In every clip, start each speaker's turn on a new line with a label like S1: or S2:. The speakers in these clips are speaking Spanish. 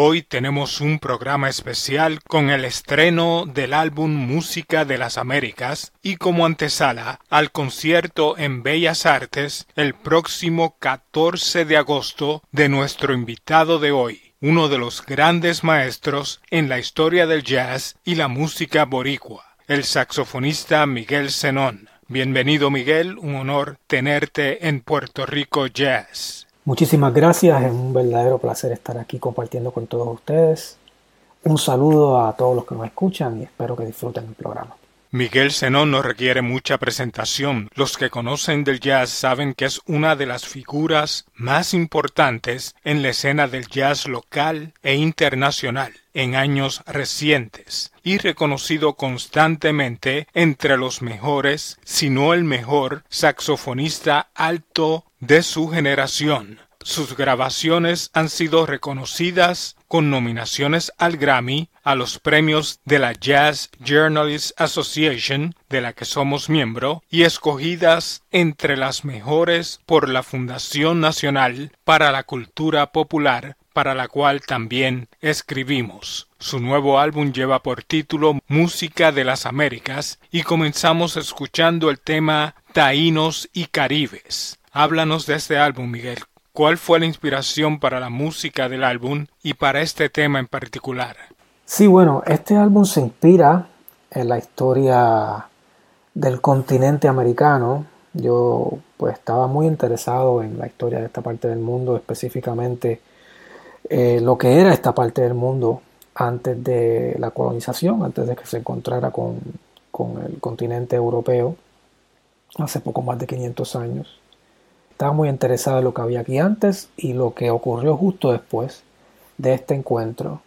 S1: Hoy tenemos un programa especial con el estreno del álbum Música de las Américas y como antesala al concierto en Bellas Artes el próximo 14 de agosto de nuestro invitado de hoy, uno de los grandes maestros en la historia del jazz y la música boricua, el saxofonista Miguel Zenón. Bienvenido Miguel, un honor tenerte en Puerto Rico Jazz.
S2: Muchísimas gracias, es un verdadero placer estar aquí compartiendo con todos ustedes. Un saludo a todos los que nos escuchan y espero que disfruten el programa.
S1: Miguel Zenón no requiere mucha presentación. Los que conocen del jazz saben que es una de las figuras más importantes en la escena del jazz local e internacional en años recientes y reconocido constantemente entre los mejores, si no el mejor, saxofonista alto de su generación. Sus grabaciones han sido reconocidas con nominaciones al Grammy, a los premios de la Jazz Journalists Association, de la que somos miembro, y escogidas entre las mejores por la Fundación Nacional para la Cultura Popular, para la cual también escribimos. Su nuevo álbum lleva por título Música de las Américas y comenzamos escuchando el tema Taínos y Caribes. Háblanos de este álbum, Miguel. ¿Cuál fue la inspiración para la música del álbum y para este tema en particular?
S2: Sí, bueno, este álbum se inspira en la historia del continente americano. Yo pues estaba muy interesado en la historia de esta parte del mundo, específicamente eh, lo que era esta parte del mundo antes de la colonización, antes de que se encontrara con, con el continente europeo, hace poco más de 500 años. Estaba muy interesado en lo que había aquí antes y lo que ocurrió justo después de este encuentro.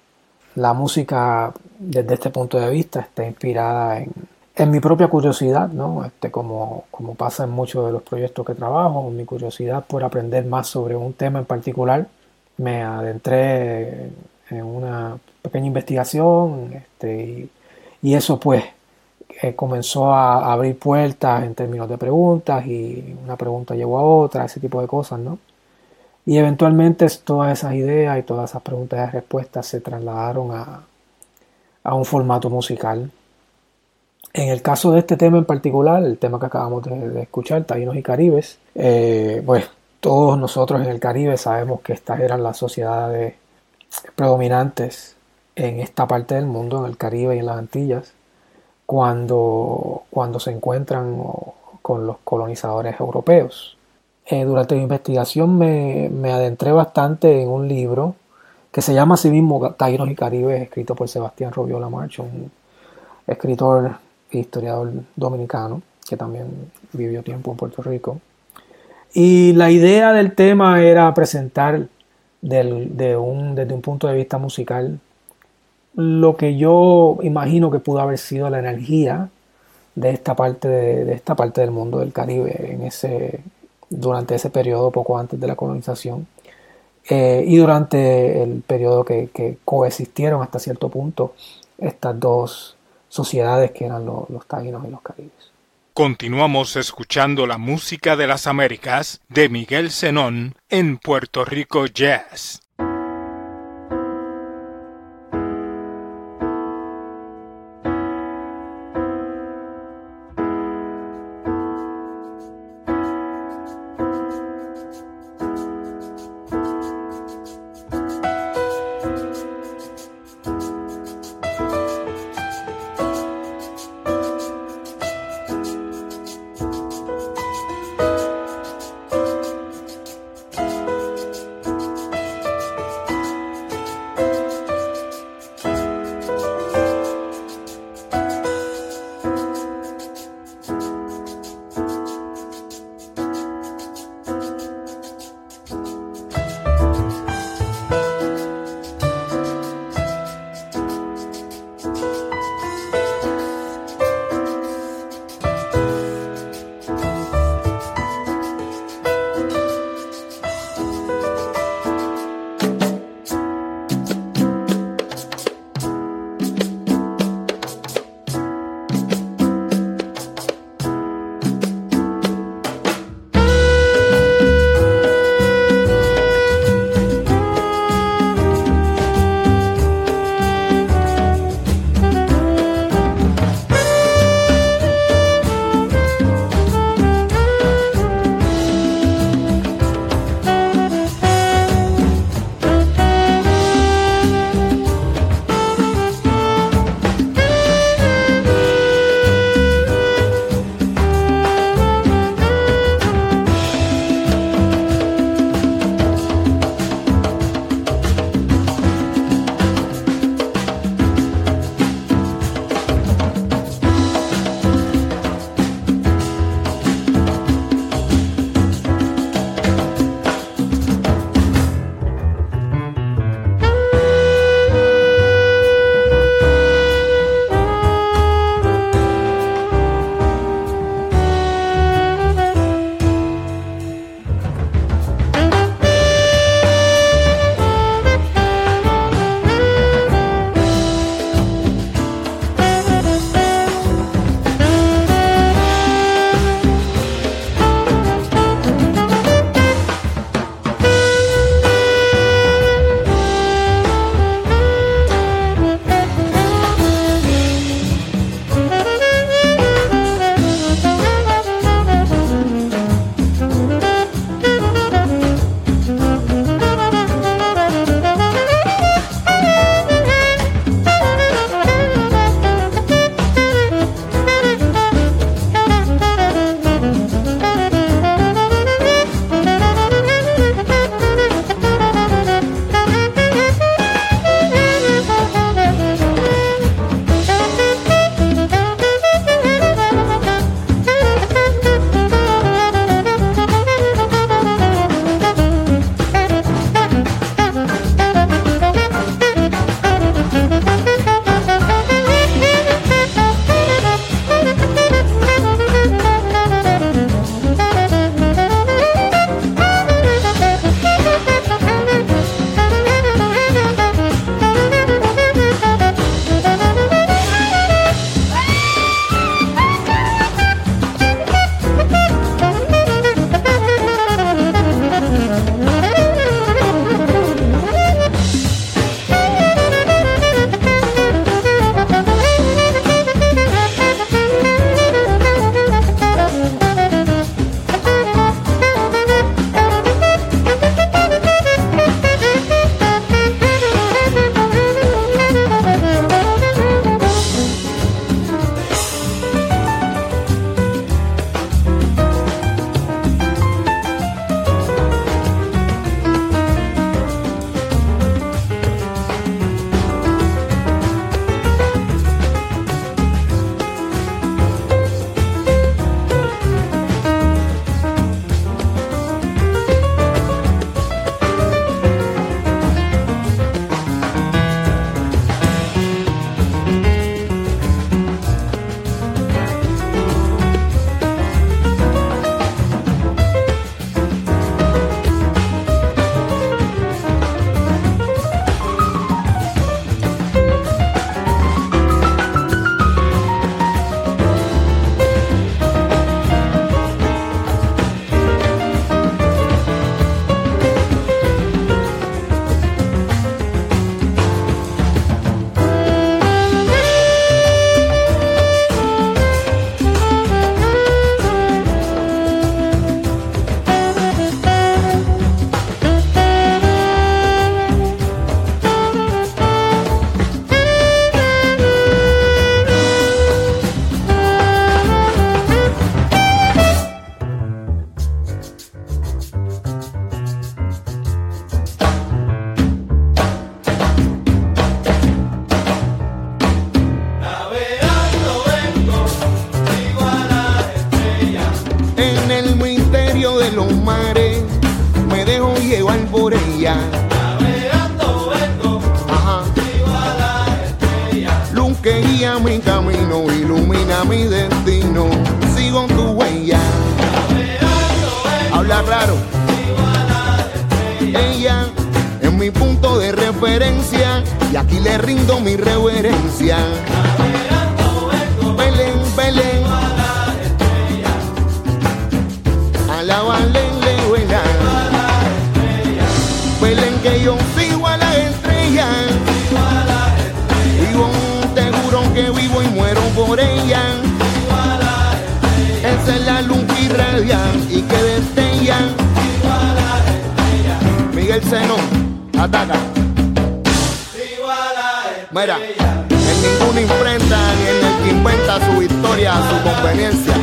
S2: La música desde este punto de vista está inspirada en, en mi propia curiosidad, ¿no? Este, como, como pasa en muchos de los proyectos que trabajo, mi curiosidad por aprender más sobre un tema en particular, me adentré en una pequeña investigación este, y, y eso pues eh, comenzó a abrir puertas en términos de preguntas y una pregunta llevó a otra, ese tipo de cosas, ¿no? Y eventualmente todas esas ideas y todas esas preguntas y respuestas se trasladaron a, a un formato musical. En el caso de este tema en particular, el tema que acabamos de, escuchar, Taínos y Caribes, eh, pues todos nosotros en el Caribe sabemos que estas eran las sociedades predominantes en esta parte del mundo, en el Caribe y en las Antillas cuando, cuando se encuentran con los colonizadores europeos. Eh, durante mi investigación me, me, adentré bastante en un libro que se llama así mismo Taínos y Caribe, escrito por Sebastián Robiola March, un escritor e historiador dominicano que también vivió tiempo en Puerto Rico. Y la idea del tema era presentar del, de un, desde un punto de vista musical lo que yo imagino que pudo haber sido la energía de esta parte, de, esta parte del mundo del Caribe en ese, durante ese periodo poco antes de la colonización eh, y durante el periodo que, coexistieron hasta cierto punto estas dos sociedades que eran los, taínos y los caribes.
S1: Continuamos escuchando la música de las Américas de Miguel Zenón en Puerto Rico Jazz.
S3: Le rindo mi reverencia. Belén, Belén. Alaba, vuela. Belén que yo sigo a la estrella. Vivo seguro que vivo y muero por ella. Esa es la luz que irradia y que destella. Miguel Seno, ataca. Inventa su historia a su conveniencia.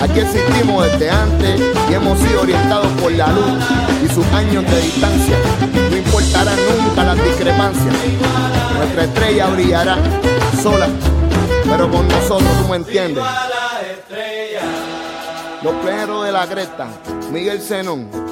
S3: Aquí existimos desde antes y hemos sido orientados por la luz y sus años de distancia. No importará nunca las discrepancias. Nuestra estrella brillará sola, pero con nosotros, tú me entiendes. Los pleneros de la cresta, Miguel Zenón.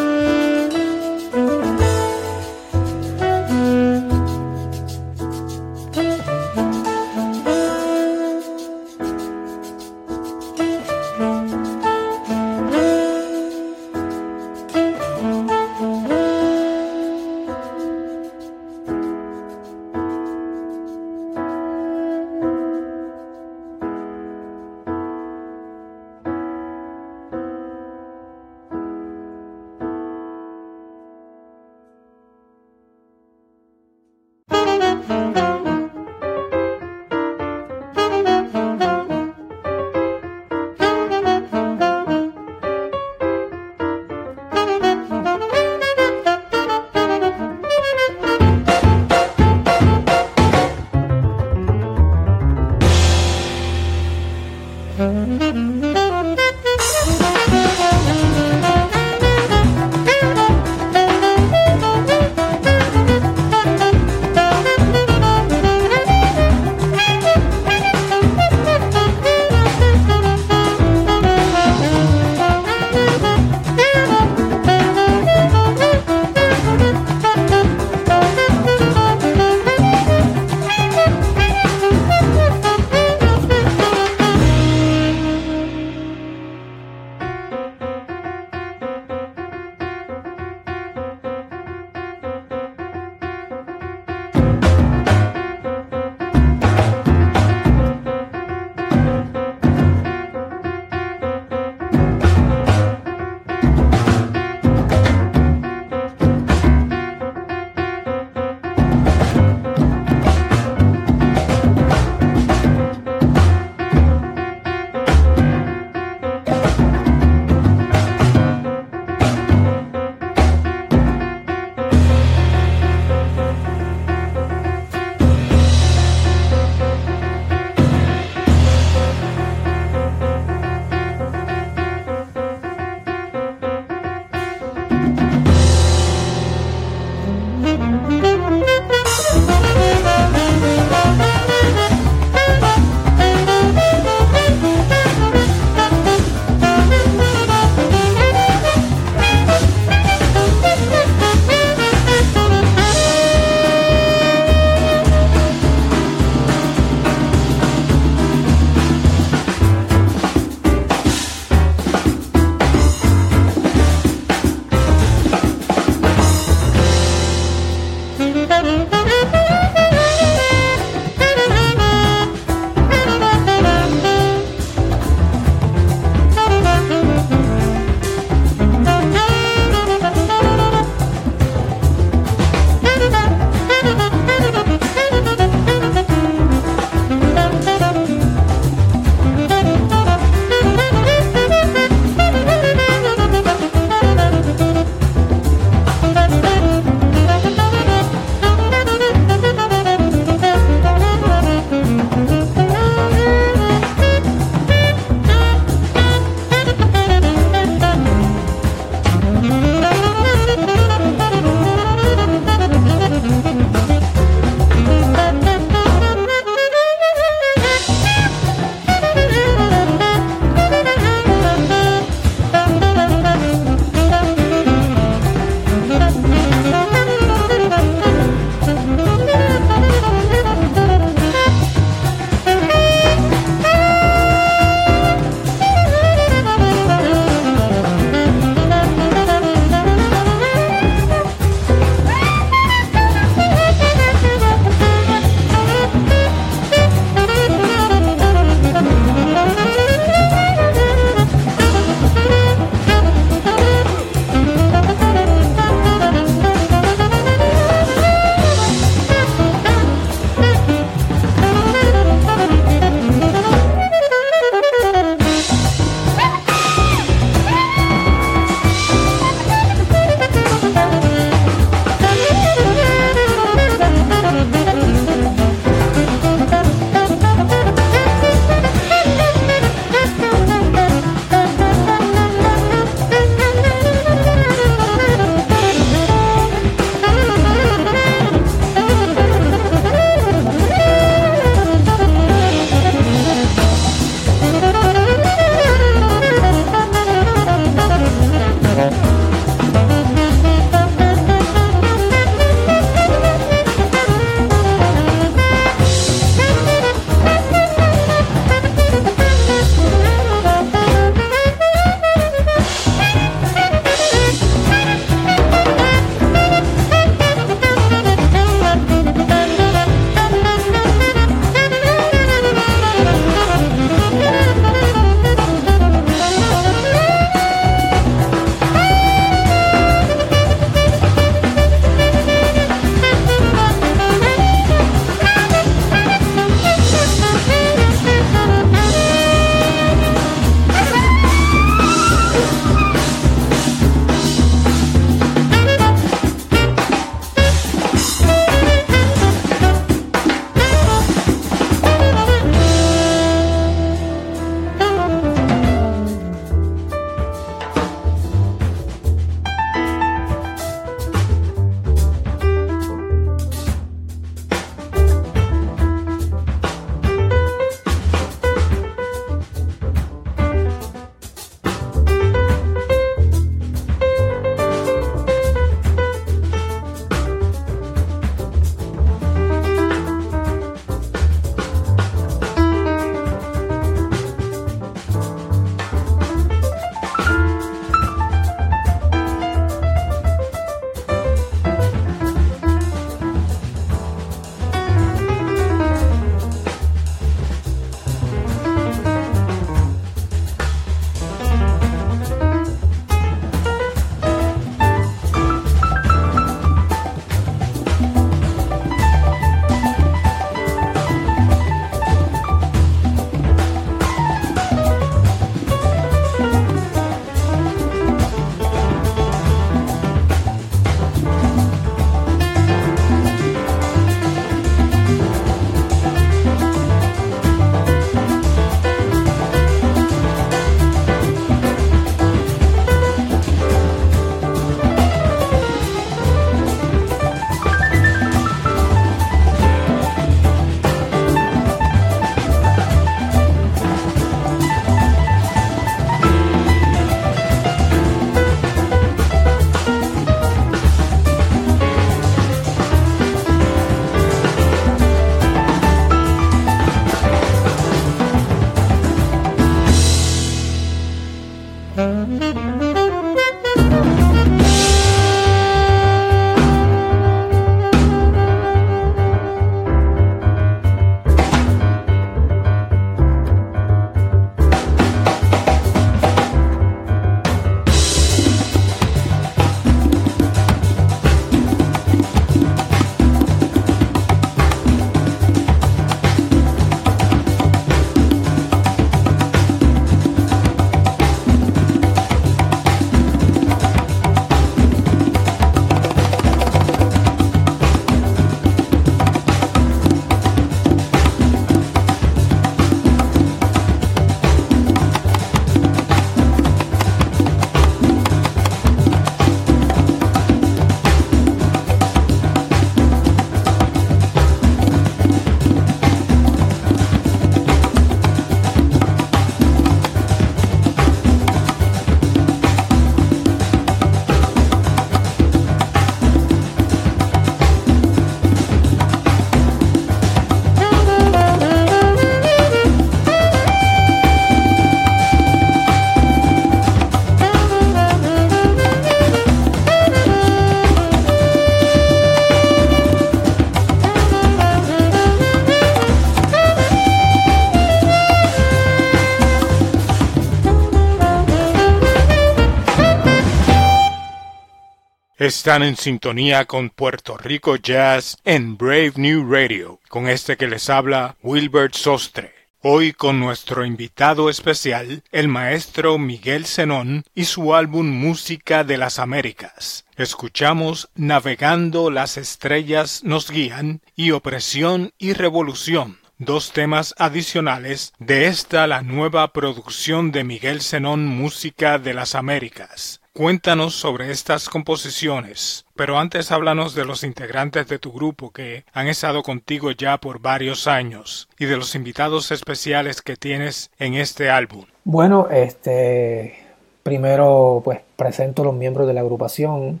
S1: Están en sintonía con Puerto Rico Jazz en Brave New Radio, con este que les habla Wilbert Sostre. Hoy con nuestro invitado especial, el maestro Miguel Zenón y su álbum Música de las Américas. Escuchamos Navegando las estrellas nos guían y Opresión y Revolución, dos temas adicionales de esta la nueva producción de Miguel Zenón Música de las Américas. Cuéntanos sobre estas composiciones, pero antes háblanos de los integrantes de tu grupo que han estado contigo ya por varios años y de los invitados especiales que tienes en este álbum.
S2: Bueno, este primero pues presento los miembros de la agrupación.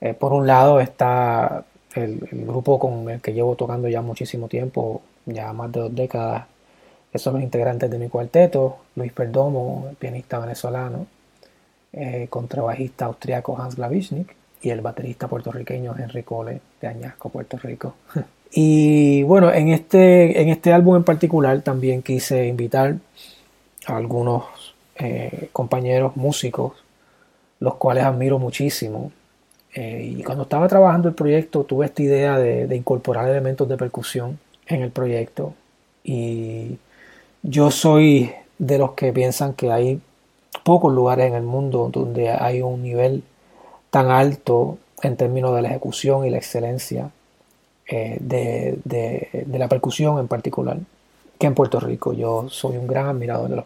S2: Eh, por un lado está el, el, grupo con el que llevo tocando ya muchísimo tiempo, ya más de dos décadas. Esos son los integrantes de mi cuarteto, Luis Perdomo, el pianista venezolano, eh, contrabajista austriaco Hans Glavichnik y el baterista puertorriqueño Henry Cole de Añasco, Puerto Rico. y bueno, en este, en este álbum en particular también quise invitar a algunos eh, compañeros músicos, los cuales admiro muchísimo. Eh, y cuando estaba trabajando el proyecto tuve esta idea de, de incorporar elementos de percusión en el proyecto. Y yo soy de los que piensan que hay pocos lugares en el mundo donde hay un nivel tan alto en términos de la ejecución y la excelencia eh, de, de, la percusión en particular que en Puerto Rico. Yo soy un gran admirador de los,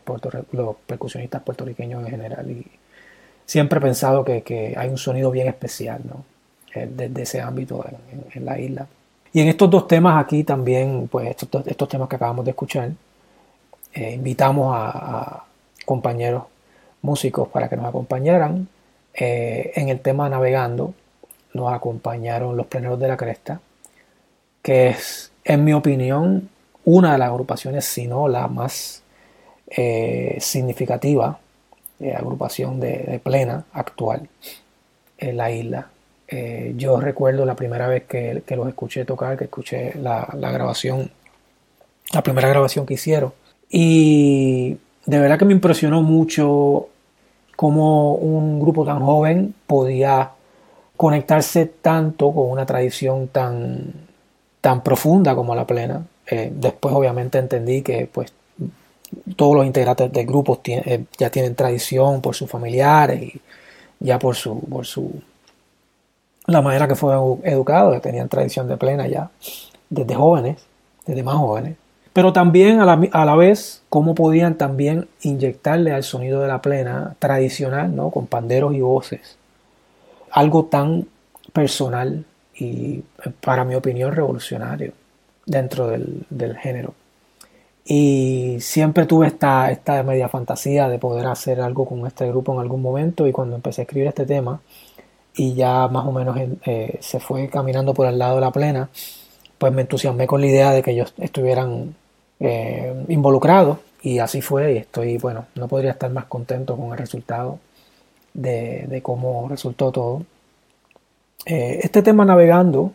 S2: los percusionistas puertorriqueños en general y siempre he pensado que, que hay un sonido bien especial ¿no? Eh, desde ese ámbito en, en, la isla. Y en estos dos temas aquí también, pues estos, estos temas que acabamos de escuchar, eh, invitamos a, a compañeros músicos para que nos acompañaran. Eh, en el tema Navegando nos acompañaron los Pleneros de la Cresta, que es, en mi opinión, una de las agrupaciones, si no la más eh, significativa eh, agrupación de, plena actual en la isla. yo recuerdo la primera vez que, los escuché tocar, que escuché la, la grabación, la primera grabación que hicieron. Y de verdad que me impresionó mucho cómo un grupo tan joven podía conectarse tanto con una tradición tan, tan profunda como la plena. Eh, después obviamente entendí que pues todos los integrantes del grupo eh, ya tienen tradición por sus familiares y ya por su, por su la manera que fueron educados, que tenían tradición de plena ya desde jóvenes, desde más jóvenes pero también a la, vez cómo podían también inyectarle al sonido de la plena tradicional, ¿no? con panderos y voces, algo tan personal y para mi opinión revolucionario dentro del, género. Y siempre tuve esta, esta media fantasía de poder hacer algo con este grupo en algún momento y cuando empecé a escribir este tema y ya más o menos eh, se fue caminando por el lado de la plena, pues me entusiasmé con la idea de que ellos estuvieran eh, involucrado y así fue y estoy, bueno, no podría estar más contento con el resultado de, cómo resultó todo. Eh, este tema navegando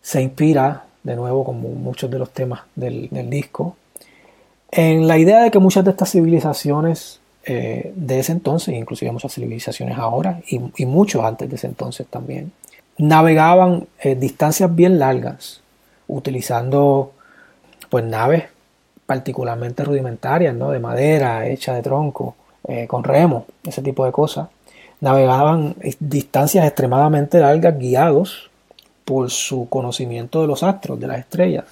S2: se inspira, de nuevo, como muchos de los temas del, disco, en la idea de que muchas de estas civilizaciones eh, de ese entonces, inclusive muchas civilizaciones ahora y, y muchos antes de ese entonces también, navegaban distancias bien largas utilizando pues naves particularmente rudimentarias, ¿no? De madera, hecha de tronco, eh, con remo, ese tipo de cosas. Navegaban distancias extremadamente largas guiados por su conocimiento de los astros, de las estrellas.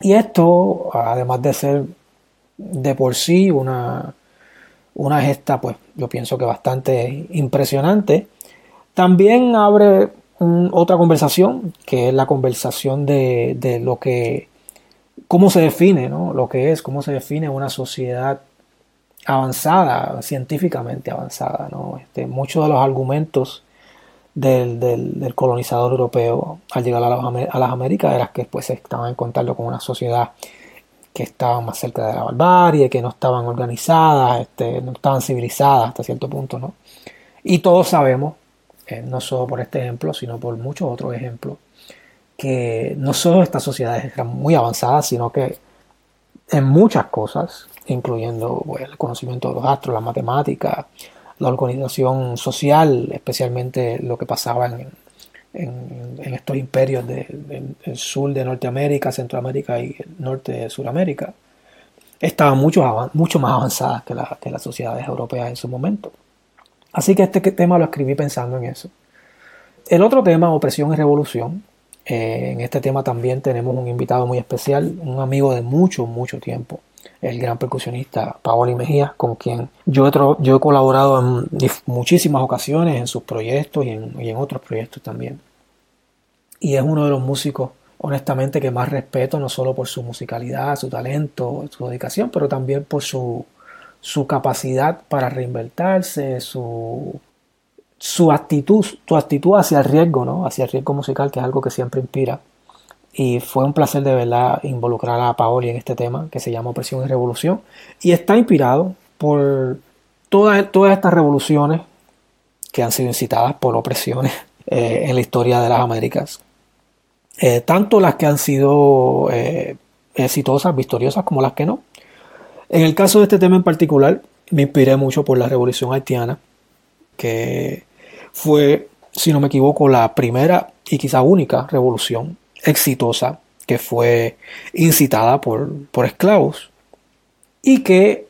S2: Y esto, además de ser de por sí una, una gesta, pues yo pienso que bastante impresionante, también abre otra conversación, que es la conversación de, de lo que cómo se define ¿no? lo que es, cómo se define una sociedad avanzada, científicamente avanzada. ¿no? Este, muchos de los argumentos del, del, colonizador europeo al llegar a, a las Américas era que pues, estaban en contacto con una sociedad que estaba más cerca de la barbarie, que no estaban organizadas, este, no estaban civilizadas hasta cierto punto. ¿no? Y todos sabemos, eh, no solo por este ejemplo, sino por muchos otros ejemplos, que no solo estas sociedades eran muy avanzadas, sino que en muchas cosas, incluyendo pues, el conocimiento de los astros, la matemática, la organización social, especialmente lo que pasaba en, estos imperios del sur de Norteamérica, Centroamérica y norte de Sudamérica, estaban mucho, mucho más avanzadas que, que las sociedades europeas en su momento. Así que este tema lo escribí pensando en eso. El otro tema, opresión y revolución. Eh, en este tema también tenemos un invitado muy especial, un amigo de mucho, mucho tiempo, el gran percusionista Paoli Mejía, con quien yo he, yo he colaborado en muchísimas ocasiones en sus proyectos y en, y en otros proyectos también. Y es uno de los músicos, honestamente, que más respeto, no solo por su musicalidad, su talento, su dedicación, pero también por su, su capacidad para reinventarse, su, su actitud, actitud hacia el riesgo, ¿no? Hacia el riesgo musical, que es algo que siempre inspira. Y fue un placer de verdad involucrar a Paoli en este tema que se llama Opresión y Revolución. Y está inspirado por todas, todas estas revoluciones que han sido incitadas por opresiones eh, en la historia de las Américas. Eh, tanto las que han sido eh, exitosas, victoriosas, como las que no. En el caso de este tema en particular, me inspiré mucho por la revolución haitiana, que fue, si no me equivoco, la primera y quizá única revolución exitosa que fue incitada por, por esclavos y que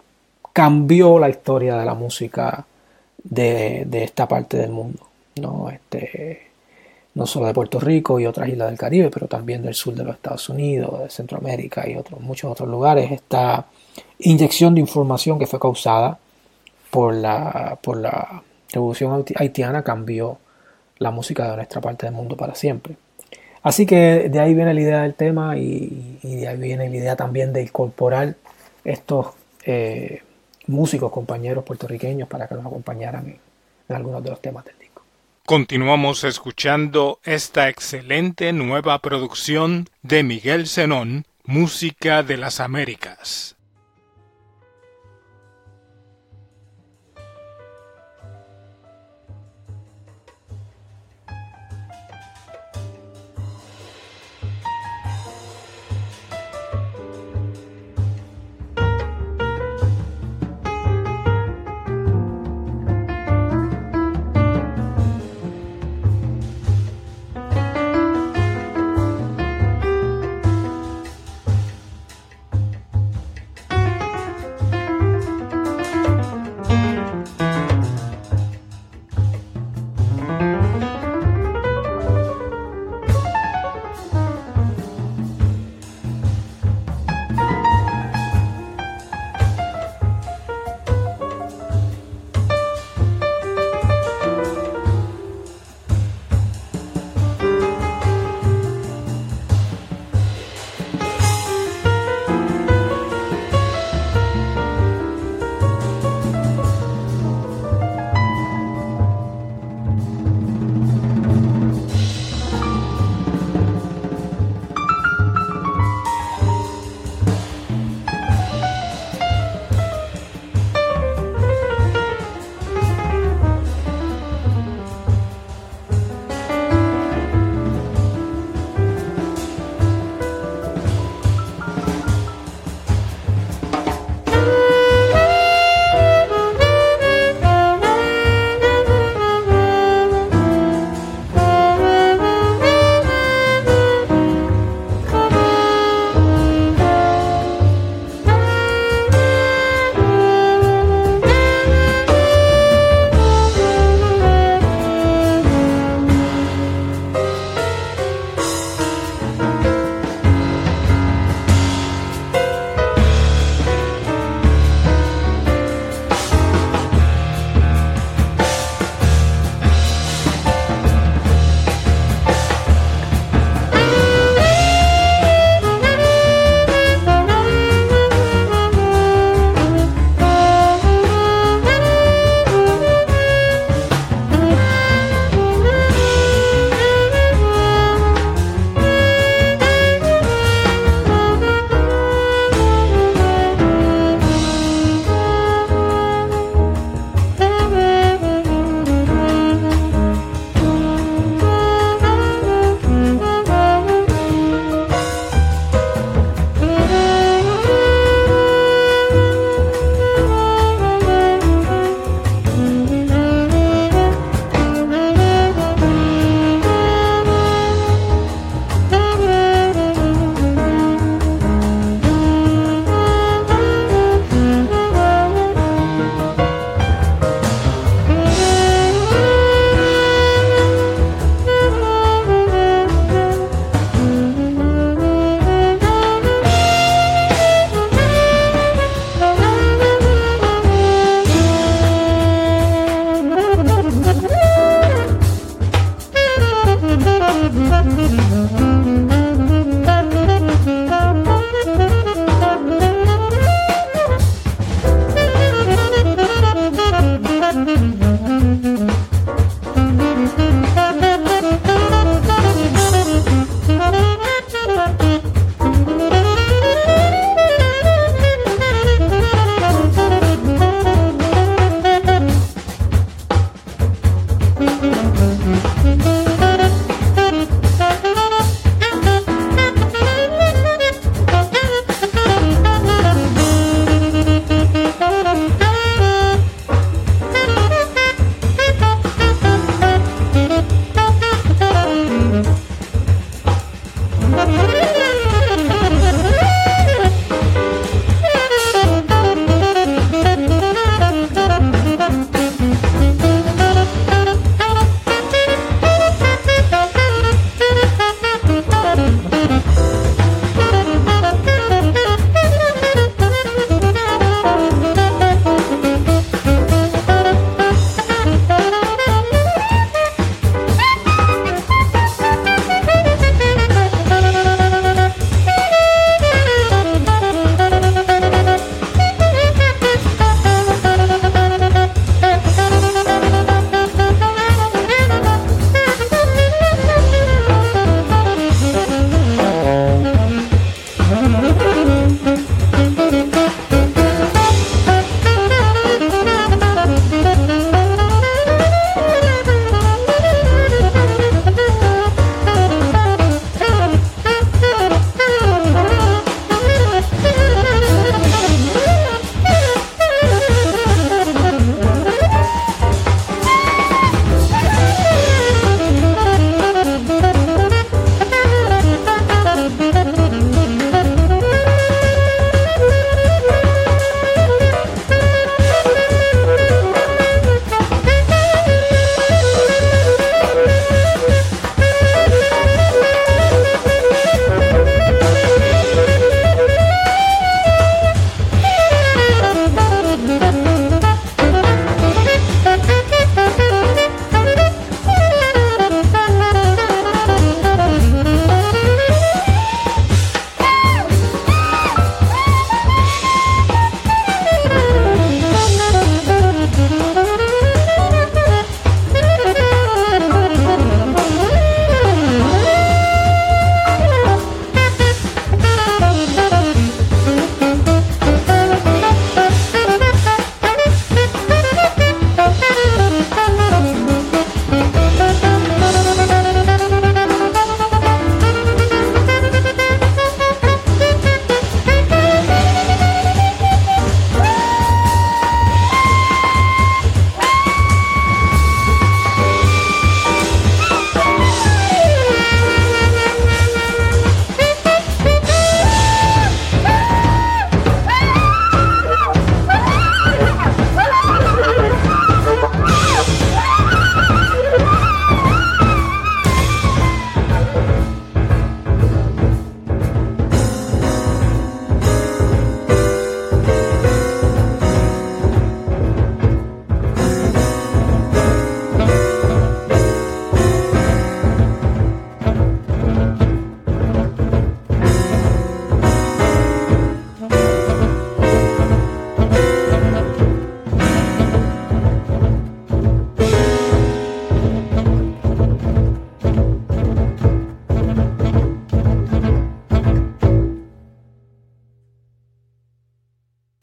S2: cambió la historia de la música de, de esta parte del mundo. ¿no? Este, no solo de Puerto Rico y otras islas del Caribe, pero también del sur de los Estados Unidos, de Centroamérica y otros, muchos otros lugares. Esta inyección de información que fue causada por la, por la revolución haitiana cambió la música de nuestra parte del mundo para siempre. Así que de ahí viene la idea del tema y, de ahí viene la idea también de incorporar estos eh, músicos, compañeros puertorriqueños para que nos acompañaran en, en algunos de los temas del disco.
S1: Continuamos escuchando esta excelente nueva producción de Miguel Zenón, Música de las Américas.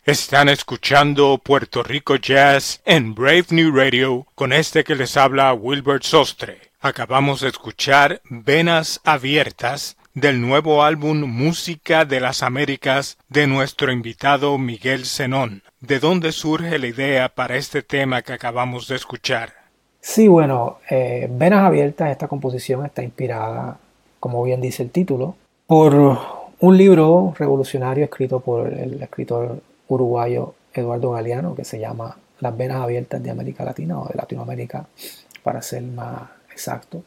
S1: Están escuchando Puerto Rico Jazz en Brave New Radio con este que les habla Wilbert Sostre. Acabamos de escuchar Venas Abiertas del nuevo álbum Música de las Américas de nuestro invitado Miguel Zenón. ¿De dónde surge la idea para este tema que acabamos de escuchar?
S2: Sí, bueno, eh, Venas Abiertas, esta composición está inspirada, como bien dice el título, por un libro revolucionario escrito por el escritor uruguayo Eduardo Galeano que se llama Las venas abiertas de América Latina o de Latinoamérica, para ser más exacto.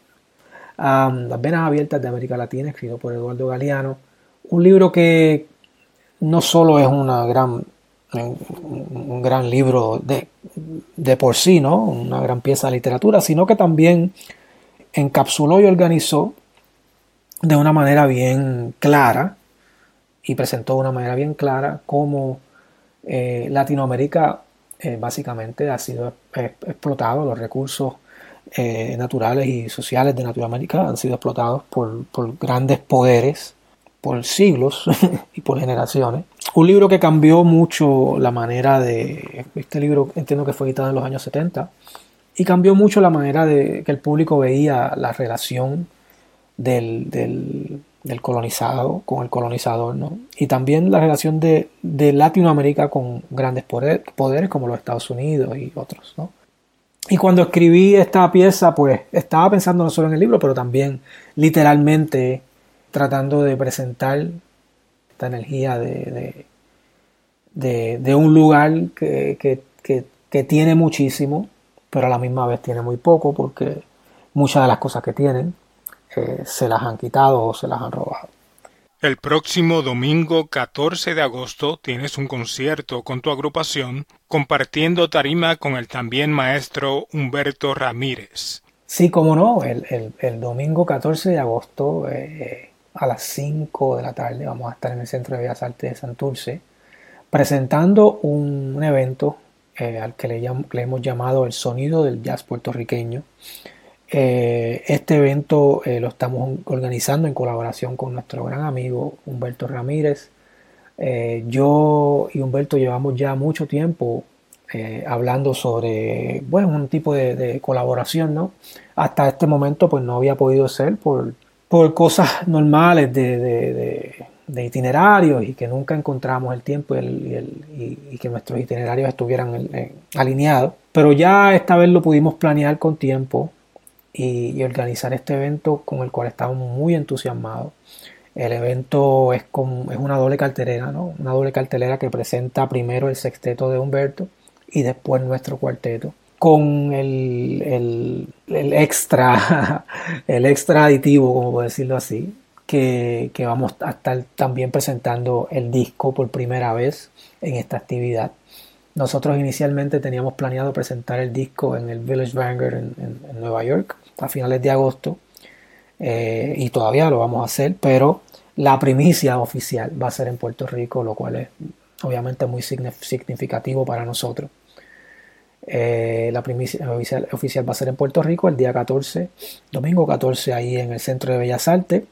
S2: Las venas abiertas de América Latina, escrito por Eduardo Galeano. Un libro que no solo es una gran, un gran libro de, de por sí, ¿no? una gran pieza de literatura, sino que también encapsuló y organizó de una manera bien clara y presentó de una manera bien clara cómo eh, Latinoamérica eh, básicamente ha sido explotado, los recursos eh, naturales y sociales de Latinoamérica han sido explotados por, grandes poderes por siglos y por generaciones. Un libro que cambió mucho la manera de... Este libro entiendo que fue editado en los años 70 y cambió mucho la manera de que el público veía la relación del colonizado con el colonizador, ¿no? Y también la relación de, Latinoamérica con grandes poderes como los Estados Unidos y otros, ¿no? Y cuando escribí esta pieza, pues estaba pensando no solo en el libro, pero también literalmente tratando de presentar esta energía de, de, un lugar que, que tiene muchísimo, pero a la misma vez tiene muy poco, porque muchas de las cosas que tienen se las han quitado o se las han robado.
S1: El próximo domingo 14 de agosto tienes un concierto con tu agrupación compartiendo tarima con el también maestro Humberto Ramírez.
S2: Sí, como no, el, domingo 14 de agosto eh, a las 5 de la tarde vamos a estar en el Centro de Bellas Artes de Santurce presentando un, evento eh, al que le, le hemos llamado el sonido del jazz puertorriqueño eh, este evento eh, lo estamos organizando en colaboración con nuestro gran amigo Humberto Ramírez. Eh, yo y Humberto llevamos ya mucho tiempo hablando sobre bueno, un tipo de, colaboración, ¿no? Hasta este momento pues no había podido ser por, por cosas normales de, itinerarios y que nunca encontramos el tiempo y, que nuestros itinerarios estuvieran alineados. Pero ya esta vez lo pudimos planear con tiempo y, organizar este evento con el cual estamos muy entusiasmados. El evento es, con, es una doble cartelera, ¿no? Una doble cartelera que presenta primero el sexteto de Humberto y después nuestro cuarteto con el, el, el extra el extra aditivo, como puedo decirlo así, que, que, vamos a estar también presentando el disco por primera vez en esta actividad. Nosotros inicialmente teníamos planeado presentar el disco en el Village Vanguard en, Nueva York a finales de agosto eh, y todavía lo vamos a hacer, pero la primicia oficial va a ser en Puerto Rico, lo cual es obviamente muy significativo para nosotros. Eh, la primicia oficial, oficial, va a ser en Puerto Rico el día 14, domingo 14, ahí en el Centro de Bellas Artes,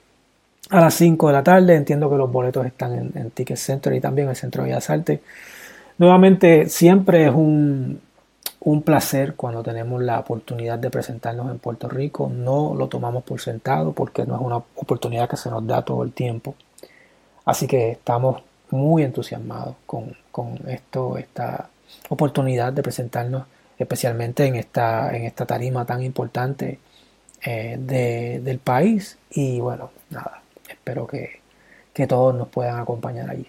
S2: a las 5 de la tarde. Entiendo que los boletos están en, en Ticket Center y también en el Centro de Bellas Artes. Nuevamente, siempre es un, placer cuando tenemos la oportunidad de presentarnos en Puerto Rico. No lo tomamos por sentado porque no es una oportunidad que se nos da todo el tiempo. Así que estamos muy entusiasmados con, esto, esta oportunidad de presentarnos especialmente en esta, en esta tarima tan importante eh, del país. Y bueno, nada, espero que, que todos nos puedan acompañar allí.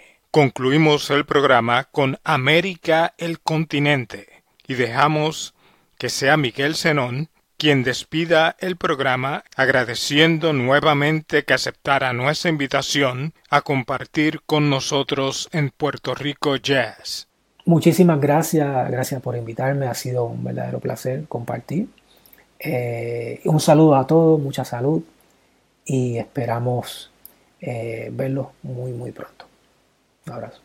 S1: Concluimos el programa con América el continente y dejamos que sea Miguel Zenón quien despida el programa agradeciendo nuevamente que aceptara nuestra invitación a compartir con nosotros en Puerto Rico Jazz.
S2: Muchísimas gracias, gracias por invitarme, ha sido un verdadero placer compartir. Eh, un saludo a todos, mucha salud y esperamos eh, verlos muy muy pronto. Un abrazo.